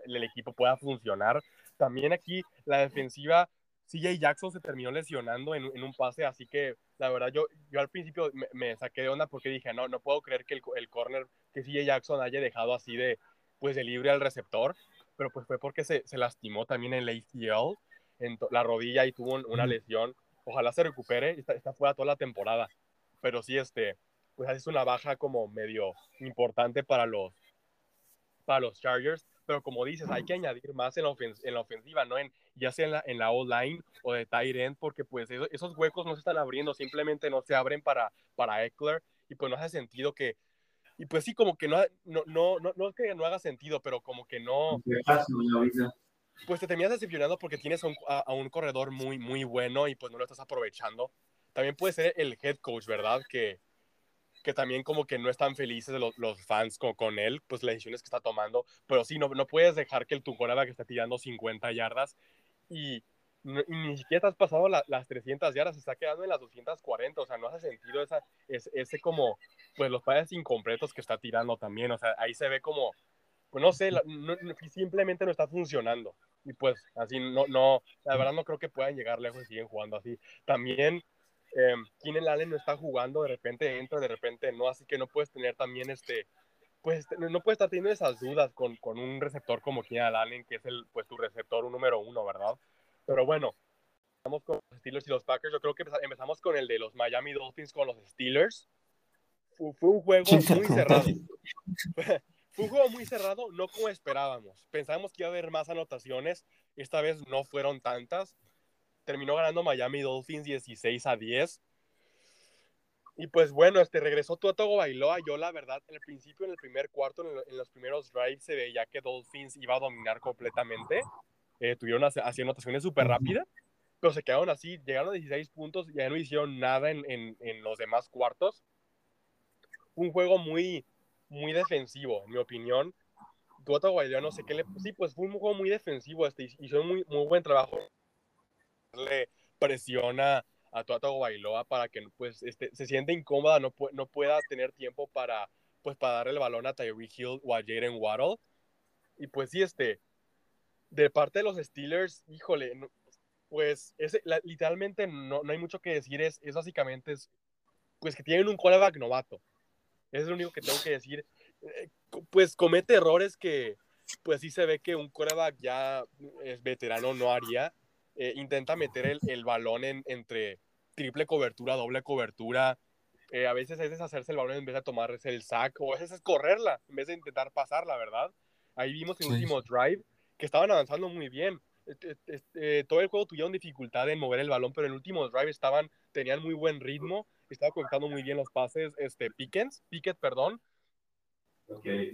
el equipo pueda funcionar. También aquí la defensiva CJ Jackson se terminó lesionando en, un pase, así que la verdad yo, yo al principio me, saqué de onda porque dije, no, no puedo creer que el, el corner que CJ Jackson haya dejado así de, pues de libre al receptor, pero pues fue porque se, se lastimó también en el ACL, en la rodilla y tuvo una lesión. Ojalá se recupere, está, está fuera toda la temporada, pero sí, este, pues es una baja como medio importante para los, para los Chargers pero como dices, hay que añadir más en la, en la ofensiva, ¿no? En, ya sea en la, en la O-line o de tight end, porque pues esos huecos no se están abriendo, simplemente no se abren para, para Eckler y pues no hace sentido que, y pues sí, como que no, no, no, no, no es que no haga sentido, pero como que no... Pues te terminas decepcionando porque tienes a un, a un corredor muy, muy bueno y pues no lo estás aprovechando. También puede ser el head coach, ¿verdad? Que, que también como que no están felices los, los fans con, con, él, pues las decisiones que está tomando, pero sí, no, no puedes dejar que el tu que esté tirando 50 yardas y, ni siquiera te has pasado las 300 yardas, se está quedando en las 240, o sea, no hace sentido esa, ese, como, pues los pases incompletos que está tirando también, o sea, ahí se ve como, pues no sé, simplemente no está funcionando. Y pues así, no, no, la verdad no creo que puedan llegar lejos y siguen jugando así. También eh, Keenan Allen no está jugando, de repente entra, de repente no, así que no puedes tener también este, pues este, no puedes estar teniendo esas dudas con, con un receptor como Keenan Allen, que es el, pues tu receptor número uno, ¿verdad? Pero bueno, empezamos con los Steelers y los Packers, yo creo que empezamos con el de los Miami Dolphins con los Steelers. Fue, un juego muy cerrado. fue un juego muy cerrado, no como esperábamos. Pensábamos que iba a haber más anotaciones, esta vez no fueron tantas terminó ganando Miami Dolphins 16 a 10. Y pues bueno, este regresó Tuatago Bailoa. Yo, la verdad, en el principio, en el primer cuarto, en, los primeros drives, se veía que Dolphins iba a dominar completamente. Eh, tuvieron así anotaciones súper rápidas, pero se quedaron así. Llegaron a 16 puntos y ya no hicieron nada en, en, en los demás cuartos. Un juego muy, muy defensivo, en mi opinión. Tuatago Bailoa, no sé qué le. Sí, pues fue un juego muy defensivo. Este, hizo muy, muy buen trabajo. Le presiona a Tuatago Bailoa para que pues, este, se siente incómoda, no, no pueda tener tiempo para, pues, para darle el balón a Tyreek Hill o a Jaden Waddle. Y pues sí, este, de parte de los Steelers, híjole, pues ese, literalmente no, no, hay mucho que decir, es, es básicamente, es, pues que tienen un quarterback novato. Es lo único que tengo que decir. Eh, pues comete errores que, pues sí se ve que un quarterback ya es veterano no haría. Eh, intenta meter el, el balón en, entre triple cobertura, doble cobertura. Eh, a veces es deshacerse el balón en vez de tomarse el sack, o a veces es correrla en vez de intentar pasarla, ¿verdad? Ahí vimos en el último drive que estaban avanzando muy bien. Eh, todo el juego tuvieron dificultad en mover el balón, pero en el último drive estaban, tenían muy buen ritmo, estaba conectando muy bien los pases, este, Pickens, Pickett, perdón,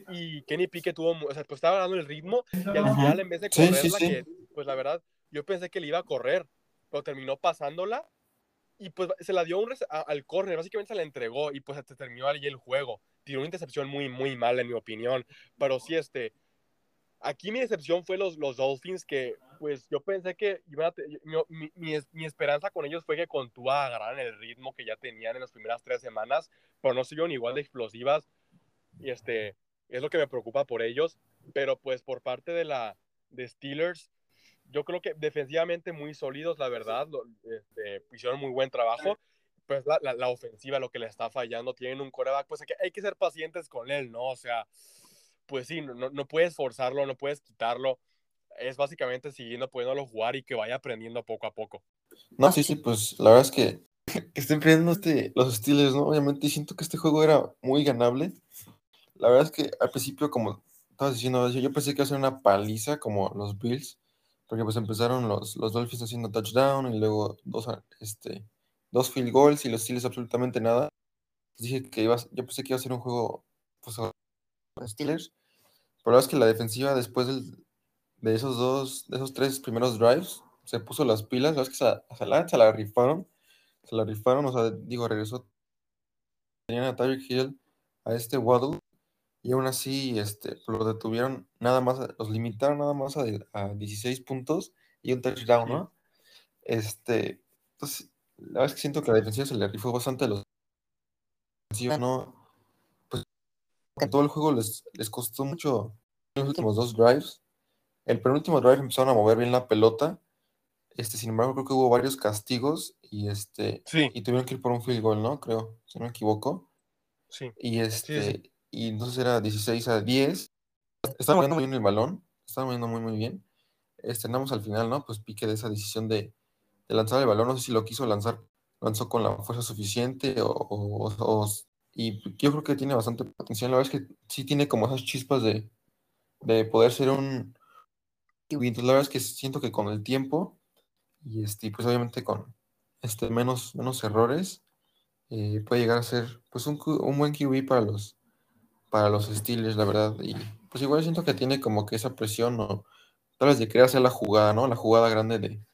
Y Kenny Pickett tuvo, o sea, pues estaba dando el ritmo y al final en vez de correrla, que pues la verdad, yo pensé que le iba a correr, pero terminó pasándola y pues se la dio un al corner, básicamente se la entregó y pues se terminó allí el juego. Tiró una intercepción muy, muy mala en mi opinión, pero sí, este, aquí mi decepción fue los, los Dolphins que pues yo pensé que iban a mi, mi, mi, esperanza con ellos fue que con Tua agarraran el ritmo que ya tenían en las primeras tres semanas, pero no siguieron igual de explosivas y este, es lo que me preocupa por ellos, pero pues por parte de la de Steelers, yo creo que defensivamente muy sólidos, la verdad, este, hicieron muy buen trabajo. Pues la, la, ofensiva lo que le está fallando, tienen un coreback, pues hay que, hay que ser pacientes con él, ¿no? O sea, pues sí, no, no puedes forzarlo, no puedes quitarlo. Es básicamente siguiendo pudiéndolo jugar y que vaya aprendiendo poco a poco. No, sí, sí, pues la verdad es que, que estén aprendiendo este, los estilos, ¿no? Obviamente siento que este juego era muy ganable. La verdad es que al principio, como estabas diciendo, yo pensé que iba a ser una paliza como los Bills porque pues empezaron los, los Dolphins haciendo touchdown y luego dos, este, dos field goals y los Steelers absolutamente nada. dije que iba, yo pensé que iba a ser un juego pues, Steelers, pero la verdad es que la defensiva después de esos dos, de esos tres primeros drives, se puso las pilas, la verdad es que se, la, se la rifaron, se la rifaron, o sea, digo, regresó, tenían a Tyreek Hill, a este Waddle, y aún así este, lo detuvieron nada más, los limitaron nada más a, a 16 puntos y un touchdown, ¿no? Este, entonces, la verdad es que siento que la defensiva se le rifó bastante a los no, pues todo el juego les, les costó mucho los últimos dos drives. El penúltimo drive empezaron a mover bien la pelota. Este, sin embargo, creo que hubo varios castigos y este y tuvieron que ir por un field goal, ¿no? Creo, si no me equivoco. Sí. Y este, y entonces era 16 a 10. Estaba moviendo muy bien el balón, estaba moviendo muy, muy bien. Estrenamos al final, ¿no? Pues pique de esa decisión de, de, lanzar el balón. No sé si lo quiso lanzar, lanzó con la fuerza suficiente o, y yo creo que tiene bastante potencial. La verdad es que sí tiene como esas chispas de, de poder ser un. Entonces, la verdad es que siento que con el tiempo y este, pues obviamente con este, menos, menos errores, eh, puede llegar a ser pues un, un buen QB para los, para los Steelers, la verdad. Y pues igual siento que tiene como que esa presión o tal vez de querer hacer la jugada, ¿no? La jugada grande de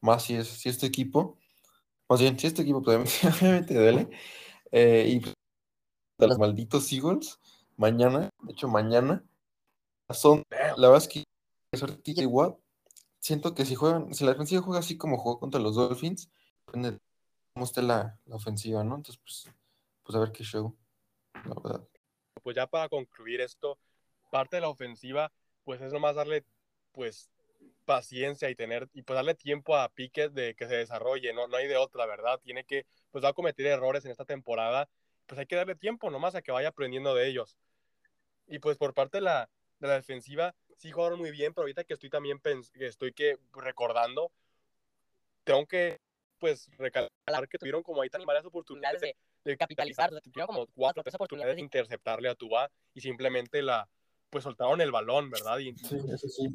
más si es si este equipo, más bien si este equipo pues, obviamente duele. Eh, y de los malditos Eagles, mañana, de hecho mañana, son, la verdad es que igual, siento que si juegan, si la defensiva juega así como jugó contra los Dolphins, depende de cómo esté la, la ofensiva, ¿no? Entonces, pues, pues a ver qué show, la verdad pues ya para concluir esto, parte de la ofensiva, pues es nomás darle, pues, paciencia y tener, y pues darle tiempo a Piquet de que se desarrolle, no, no hay de otra, ¿verdad? Tiene que, pues va a cometer errores en esta temporada, pues hay que darle tiempo nomás a que vaya aprendiendo de ellos. Y pues por parte de la, de la defensiva, sí jugaron muy bien, pero ahorita que estoy también, estoy que recordando, tengo que, pues, recalcar que tuvieron como ahí tan varias oportunidades de de capitalizar. O como cuatro tres oportunidades de interceptarle a Tua y simplemente la pues soltaron el balón, ¿verdad? Y,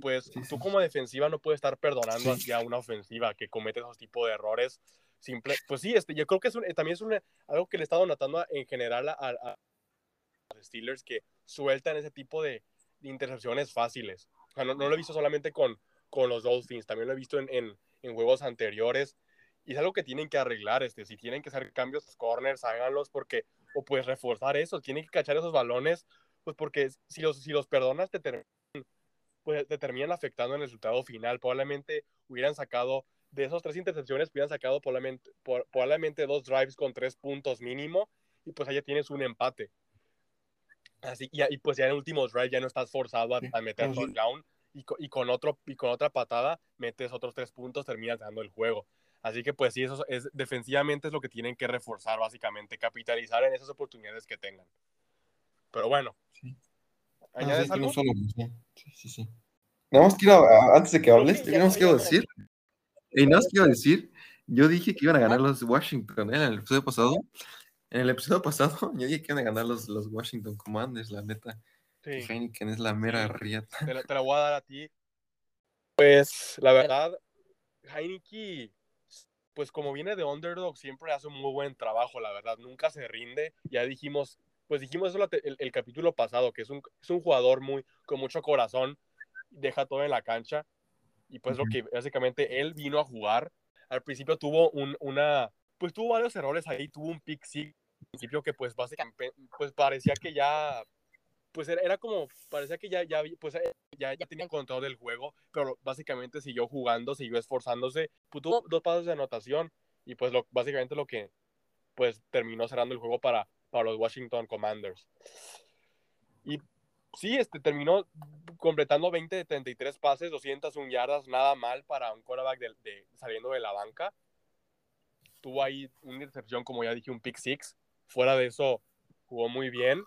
pues tú como defensiva no puedes estar perdonando hacia una ofensiva que comete esos tipos de errores. simple, pues sí, este, yo creo que es también es algo que le he estado notando en general a, los Steelers que sueltan ese tipo de, intercepciones fáciles. O sea, no, lo he visto solamente con, con los Dolphins, también lo he visto en, en, en, juegos anteriores. Y es algo que tienen que arreglar, este, si tienen que hacer cambios corners, háganlos porque, o pues reforzar eso, tienen que cachar esos balones, pues porque si los, si los perdonas te terminan, pues, te terminan afectando en el resultado final. Probablemente hubieran sacado de esos tres intercepciones hubieran sacado probablemente, probablemente dos drives con tres puntos mínimo y pues allá tienes un empate. Así, y, y pues ya en el último drive ya no estás forzado a, meter touchdown y, y, con otro, y con otra patada metes otros tres puntos, terminas dando el juego. Así que pues sí, eso es defensivamente es lo que tienen que reforzar básicamente, capitalizar en esas oportunidades que tengan. Pero bueno. Sí. ¿Añades algo? Sí, sí, sí. Nada más quiero, antes de que hables, tenemos que decir y no os quiero decir, yo dije que iban a ganar los Washington ¿eh? en el episodio pasado. En el episodio pasado, yo dije que iban a ganar los, los Washington Commanders, la neta. Sí. Heineken es la mera rieta. Te la, te la, voy a dar a ti. Pues, la verdad, Heineken, pues como viene de underdog, siempre hace un muy buen trabajo, la verdad. Nunca se rinde. Ya dijimos, pues dijimos eso el, el capítulo pasado, que es un, es un jugador muy, con mucho corazón, deja todo en la cancha y pues lo que básicamente él vino a jugar. Al principio tuvo un, una, pues tuvo varios errores ahí, tuvo un pick sí, al principio que pues básicamente, pues parecía que ya, pues era, como, parecía que ya, ya, pues eh, ya, ya tenía control del juego, pero básicamente siguió jugando, siguió esforzándose, pues tuvo dos pasos de anotación y pues lo, básicamente lo que, pues terminó cerrando el juego para, para los Washington Commanders. Y sí, este, terminó completando 20 de 33 pases, 201 yardas, nada mal para un quarterback de, saliendo de la banca. Tuvo ahí una intercepción, como ya dije, un pick six. Fuera de eso, jugó muy bien.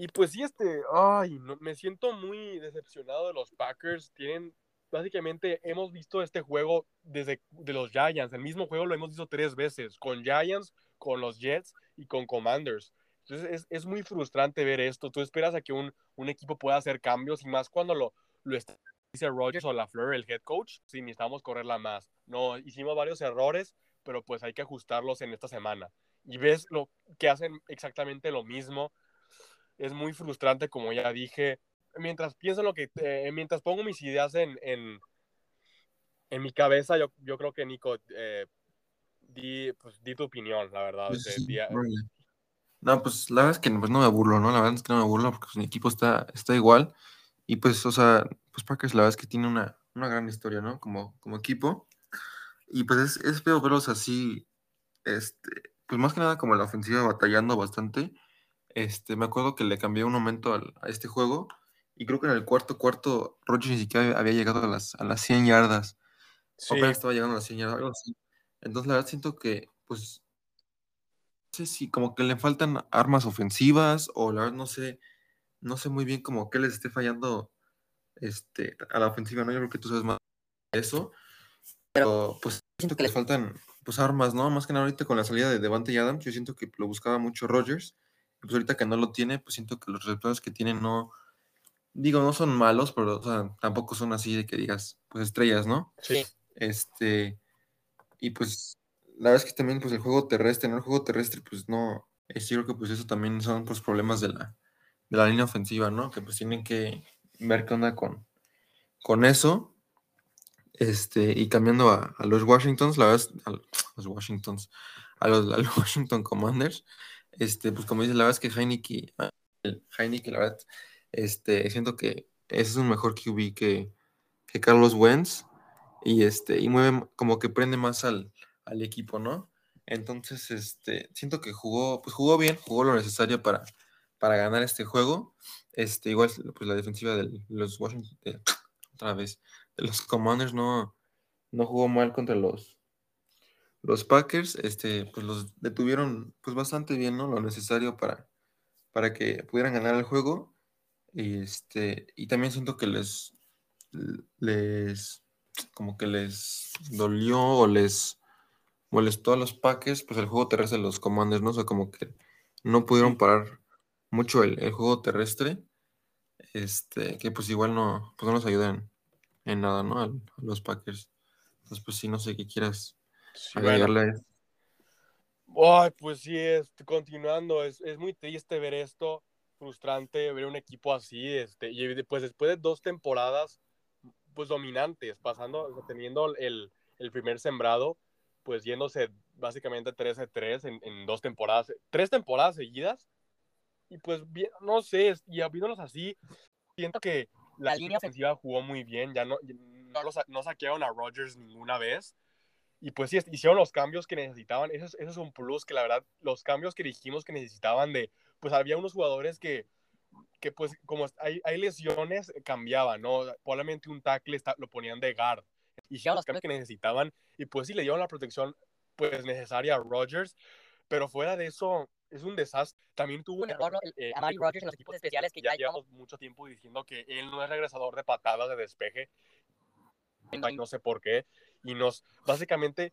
Y pues sí, este, ay, no, me siento muy decepcionado de los Packers. Tienen, básicamente, hemos visto este juego desde de los Giants. El mismo juego lo hemos visto tres veces, con Giants, con los Jets y con Commanders. Entonces es, muy frustrante ver esto. Tú esperas a que un, equipo pueda hacer cambios y más cuando lo, lo dice Rogers o LaFleur, el head coach, si necesitamos correrla más. No, hicimos varios errores, pero pues hay que ajustarlos en esta semana. Y ves lo que hacen exactamente lo mismo. Es muy frustrante, como ya dije. Mientras pienso lo que, eh, mientras pongo mis ideas en, en, en, mi cabeza, yo, yo creo que Nico, eh, di, pues, di tu opinión, la verdad. No, pues la verdad es que pues, no me burlo, ¿no? La verdad es que no me burlo porque pues, mi equipo está, está igual. Y pues, o sea, pues Packers la verdad es que tiene una, una gran historia, ¿no? Como, como equipo. Y pues es, es feo verlos así, este, pues más que nada como la ofensiva batallando bastante. Este, me acuerdo que le cambié un momento a este juego y creo que en el cuarto cuarto Rodgers ni siquiera había llegado a las, a las 100 yardas. Sí. estaba llegando a las 100 yardas, Entonces la verdad siento que pues sé si como que le faltan armas ofensivas o la verdad no sé, no sé muy bien como que les esté fallando este, a la ofensiva, ¿no? Yo creo que tú sabes más de eso, pero pues siento que le faltan pues armas, ¿no? Más que nada ahorita con la salida de Devante y Adams, yo siento que lo buscaba mucho Rogers, y pues ahorita que no lo tiene, pues siento que los resultados que tiene no, digo, no son malos, pero o sea, tampoco son así de que digas, pues estrellas, ¿no? Sí. Este, y pues la verdad es que también pues el juego terrestre, en el juego terrestre pues no, es cierto que pues eso también son pues problemas de la, de la línea ofensiva, ¿no? Que pues tienen que ver qué onda con, con eso. Este, y cambiando a, los Washingtons, la verdad, a los Washingtons, a los, Washington Commanders, este, pues como dice, la verdad es que Heineken, Heineken, la verdad, este, siento que ese es un mejor QB que, que Carlos Wentz, y este, y mueve, como que prende más al, al equipo, ¿no? Entonces, este, siento que jugó, pues jugó bien, jugó lo necesario para, para ganar este juego. Este, igual, pues la defensiva de los Washington, otra vez, de los Commanders no, no jugó mal contra los, los Packers. Este, pues los detuvieron, pues bastante bien, ¿no? Lo necesario para, para que pudieran ganar el juego. Y este, y también siento que les, les, como que les dolió o les molestó a los Packers, pues el juego terrestre de los Commanders, ¿no? O sea, como que no pudieron parar mucho el, juego terrestre, este, que pues igual no, pues no nos ayudan en nada, ¿no? A, los Packers. Entonces, pues sí, no sé qué quieras agregarle. Ay, pues sí, este, continuando, es, es muy triste ver esto, frustrante ver un equipo así, este, y después, después de dos temporadas, pues dominantes, pasando, teniendo el, el primer sembrado, pues yéndose básicamente 13-3 en, en, dos temporadas, tres temporadas seguidas, y pues, bien, no sé, y viéndolos así, siento que la línea ofensiva jugó muy bien, ya no, no, no saquearon a Rodgers ninguna vez, y pues sí, hicieron los cambios que necesitaban. Eso es, eso es un plus que la verdad, los cambios que dijimos que necesitaban de, pues había unos jugadores que, que pues como hay, hay lesiones, cambiaban, ¿no? Probablemente un tackle está, lo ponían de guard. Hicieron los cambios que necesitaban y pues sí le dieron la protección pues necesaria a Rodgers, pero fuera de eso es un desastre. También tuvo un error eh, a Mari Rodgers en los equipos especiales que ya llevamos mucho tiempo diciendo que él no es regresador de patadas de despeje. No sé por qué y nos básicamente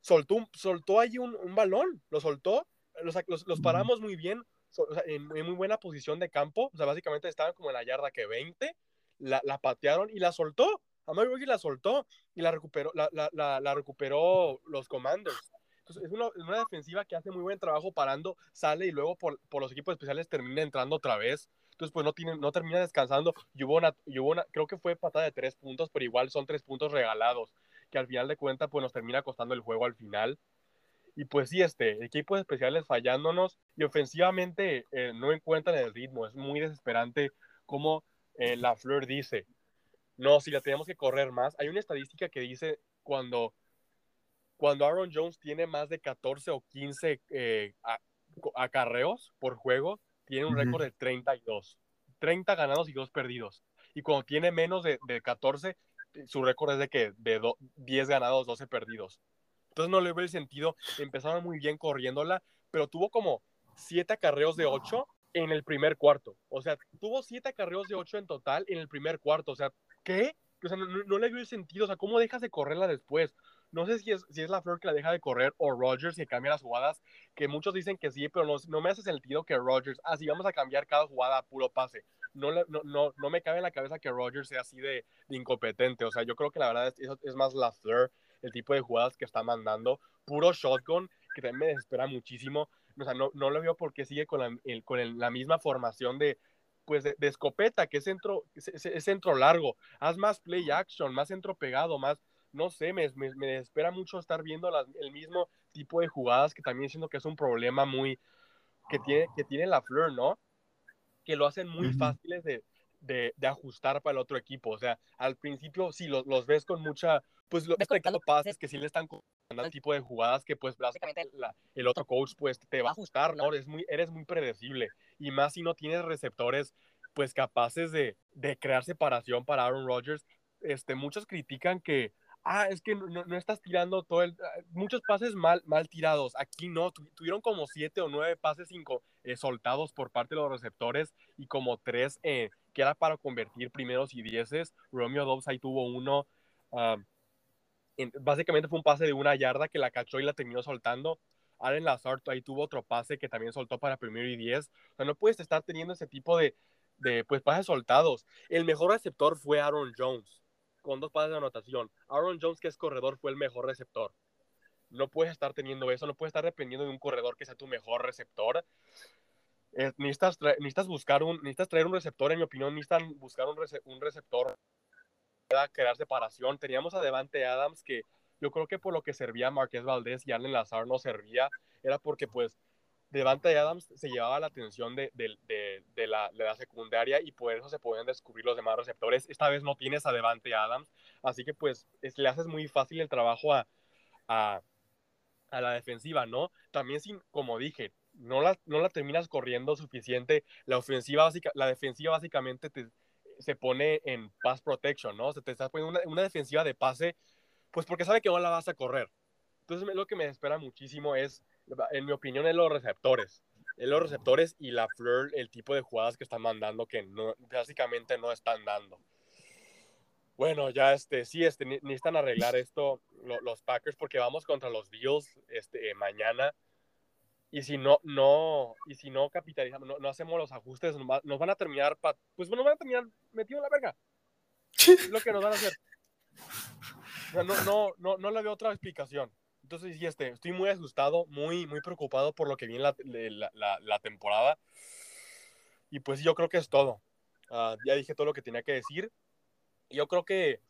soltó, soltó ahí un, un balón, lo soltó, los, los, los paramos muy bien, o sea, en, en, muy buena posición de campo, o sea, básicamente estaban como en la yarda que 20, la, la patearon y la soltó, a Mary la soltó y la recuperó, la, la, la recuperó los Commanders. Entonces, es una, una, defensiva que hace muy buen trabajo parando, sale y luego por, por los equipos especiales termina entrando otra vez. Entonces, pues no, tiene, no termina descansando. Y hubo, una, y hubo una, creo que fue patada de tres puntos, pero igual son tres puntos regalados que al final de cuentas pues nos termina costando el juego al final. Y pues sí, este, equipos especiales fallándonos y ofensivamente eh, no encuentran el ritmo. Es muy desesperante como eh, la Fleur dice, no, si la tenemos que correr más. Hay una estadística que dice cuando, cuando Aaron Jones tiene más de 14 o 15 eh, acarreos por juego, tiene un récord de 32. 30 ganados y 2 perdidos. Y cuando tiene menos de, de 14, su récord es de que de 10 ganados, 12 perdidos. Entonces no le veo el sentido. Empezaron muy bien corriéndola, pero tuvo como 7 acarreos de 8 en el primer cuarto. O sea, tuvo 7 acarreos de 8 en total en el primer cuarto. O sea, ¿qué? No, le veo el sentido. O sea, ¿cómo dejas de correrla después? No sé si es, si es la Flor que la deja de correr o Rogers que cambia las jugadas, que muchos dicen que sí, pero no, no me hace sentido que Rogers, ah, sí, vamos a cambiar cada jugada a puro pase no, no, no, me cabe en la cabeza que Rogers sea así de, incompetente. O sea, yo creo que la verdad es, es más la Fleur, el tipo de jugadas que está mandando. Puro shotgun, que también me desespera muchísimo. O sea, no, no lo veo porque sigue con la, con la misma formación de, pues de, escopeta, que es centro, es, centro largo. Haz más play action, más centro pegado, más, no sé, me, me, me desespera mucho estar viendo el mismo tipo de jugadas que también siento que es un problema muy que tiene, que tiene la Fleur, ¿no? Que lo hacen muy fáciles de, de, de, ajustar para el otro equipo. O sea, al principio sí los, los ves con mucha, pues los ves conectando pases que sí le están dando el tipo de jugadas que pues básicamente la, el otro coach pues te va a ajustar, ¿no? Eres muy, eres muy predecible. Y más si no tienes receptores pues capaces de, de crear separación para Aaron Rodgers. Este, muchos critican que ah, es que no, no, estás tirando todo el, ah, muchos pases mal, mal tirados. Aquí no, tuvieron como siete o nueve pases cinco, eh, soltados por parte de los receptores y como tres eh, que era para convertir primeros y dieces. Romeo Dobbs ahí tuvo uno. En, básicamente fue un pase de una yarda que la cachó y la terminó soltando. Allen Lazard ahí tuvo otro pase que también soltó para primero y diez. O sea, no puedes estar teniendo ese tipo de, de pues, pases soltados. El mejor receptor fue Aaron Jones con dos pases de anotación. Aaron Jones, que es corredor, fue el mejor receptor. No puedes estar teniendo eso, no puedes estar dependiendo de un corredor que sea tu mejor receptor. Eh, necesitas, necesitas, buscar un, necesitas traer un receptor, en mi opinión, necesitan buscar un, rece un receptor pueda crear separación. Teníamos a Devante Adams, que yo creo que por lo que servía Marqués Valdés y Allen Lazar no servía, era porque pues Devante Adams se llevaba la atención de, la, la, secundaria y por eso se podían descubrir los demás receptores. Esta vez no tienes a Devante Adams, así que pues es, le haces muy fácil el trabajo a, la defensiva, ¿no? También sin, como dije, no la, terminas corriendo suficiente. La ofensiva básica, la defensiva básicamente te, se pone en pass protection, ¿no? Se te está poniendo una, una defensiva de pase, pues porque sabe que no la vas a correr. Entonces lo que me espera muchísimo es en mi opinión, es los receptores. Es los receptores y la Fleur, el tipo de jugadas que están mandando que no, básicamente no están dando. Bueno, ya este, sí, este, necesitan arreglar esto los Packers porque vamos contra los Bills este, mañana. Y si no, no, y si no capitalizamos, no, no hacemos los ajustes, nos, van a terminar, pues nos van a terminar metidos en la verga. Es lo que nos van a hacer. no, no, no, no le veo otra explicación Entonces, sí, este, estoy muy asustado, muy, muy preocupado por lo que viene la, la, la, temporada. Y pues yo creo que es todo. Uh, ya dije todo lo que tenía que decir. Yo creo que,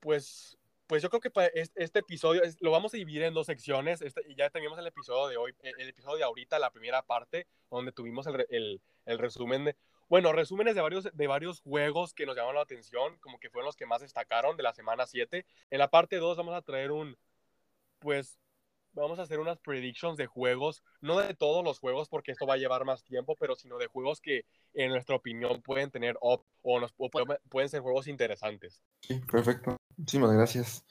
pues, pues yo creo que este episodio lo vamos a dividir en dos secciones. Este, y ya teníamos el episodio de hoy, el episodio de ahorita, la primera parte, donde tuvimos el, el, el resumen de, bueno, resúmenes de varios, de varios juegos que nos llamaron la atención, como que fueron los que más destacaron de la semana 7. En la parte 2 vamos a traer un, pues, vamos a hacer unas predictions de juegos, no de todos los juegos porque esto va a llevar más tiempo, pero sino de juegos que en nuestra opinión pueden tener op o, pueden, pueden ser juegos interesantes. Sí, perfecto. Muchísimas gracias.